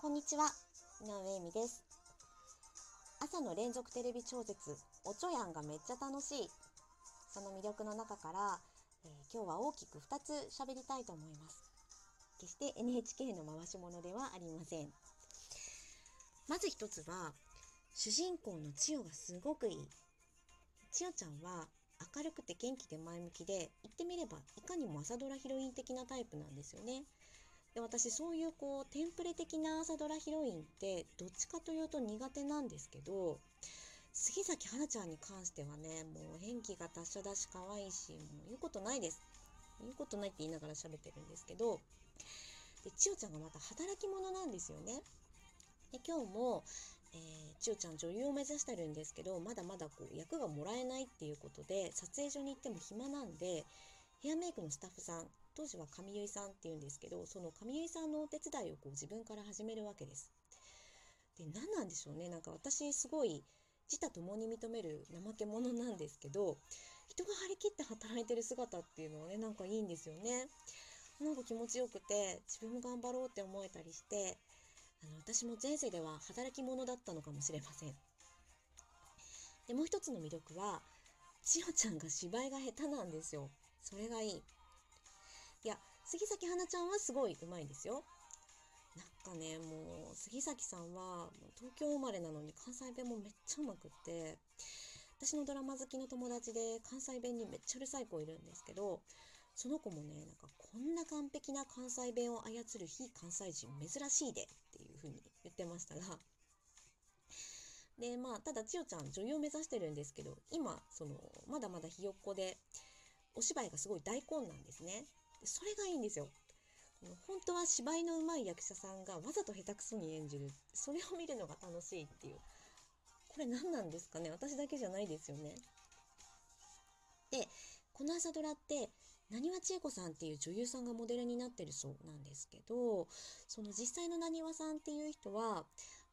こんにちは、井上恵美です。朝の連続テレビ超絶、おちょやんがめっちゃ楽しい。その魅力の中から、えー今日は大きく2つ喋りたいと思います。決して NHK の回し物ではありません。まず一つは、主人公の千代がすごくいい。千代ちゃんは明るくて元気で前向きで、言ってみればいかにも朝ドラヒロイン的なタイプなんですよね。で私そういうこうテンプレ的な朝ドラヒロインってどっちかというと苦手なんですけど杉咲花ちゃんに関してはねもう演技が達者だし可愛いしもう言うことないです。言うことないって言いながら喋ってるんですけどで千代ちゃんがまた働き者なんですよね。で今日も、えー、千代ちゃん女優を目指してるんですけどまだまだこう役がもらえないっていうことで撮影所に行っても暇なんでヘアメイクのスタッフさん当時は上結さんっていうんですけどその上結さんのお手伝いをこう自分から始めるわけです。で何なんでしょうねなんか私すごい自他ともに認める怠け者なんですけど人が張り切って働いてる姿っていうのはねなんかいいんですよね。なんか気持ちよくて自分も頑張ろうって思えたりしてあの私も前世では働き者だったのかもしれません。でもう一つの魅力は千代ちゃんが芝居が下手なんですよ。それがいい。いや、杉咲花ちゃんはすごい上手いんですよ。なんかね、もう、杉咲さんは、東京生まれなのに関西弁もめっちゃ上手くって、私のドラマ好きの友達で関西弁にめっちゃうるさい子いるんですけど、その子もね、なんかこんな完璧な関西弁を操る非関西人珍しいでっていう風に言ってましたが、で、まあ、ただ千代ちゃん女優を目指してるんですけど、今、その、まだまだひよっこで、お芝居がすごい大根なんですね。それがいいんですよ。本当は芝居の上手い役者さんがわざと下手くそに演じる。それを見るのが楽しいっていう。これ何なんですかね私だけじゃないですよね。で、この朝ドラって、なにわ千恵子さんっていう女優さんがモデルになってるそうなんですけど、その実際のなにわさんっていう人は、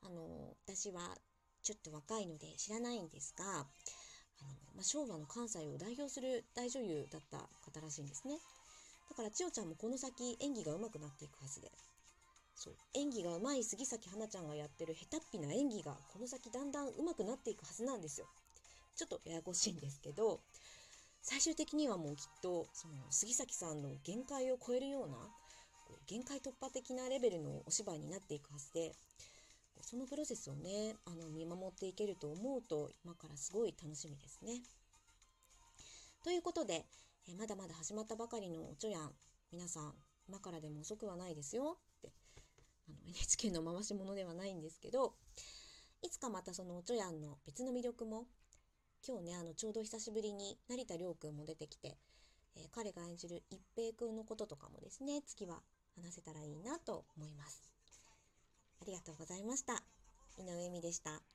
あの、私はちょっと若いので知らないんですが、あのねまあ、昭和の関西を代表する大女優だった方らしいんですね。だから千代ちゃんもこの先演技が上手くなっていくはずで。そう。演技が上手い杉咲花ちゃんがやってる下手っぴな演技がこの先だんだん上手くなっていくはずなんですよ。ちょっとややこしいんですけど、最終的にはもうきっと、その杉咲さんの限界を超えるような、限界突破的なレベルのお芝居になっていくはずで、そのプロセスをね、あの、見守っていけると思うと、今からすごい楽しみですね。ということで、えまだまだ始まったばかりのおちょやん、皆さん、今からでも遅くはないですよって、あの、NHK の回し物ではないんですけど、いつかまたそのおちょやんの別の魅力も、今日ね、あの、ちょうど久しぶりに成田凌くんも出てきて、えー彼が演じる一平くんのこととかもですね、次は話せたらいいなと思います。ありがとうございました。井上美でした。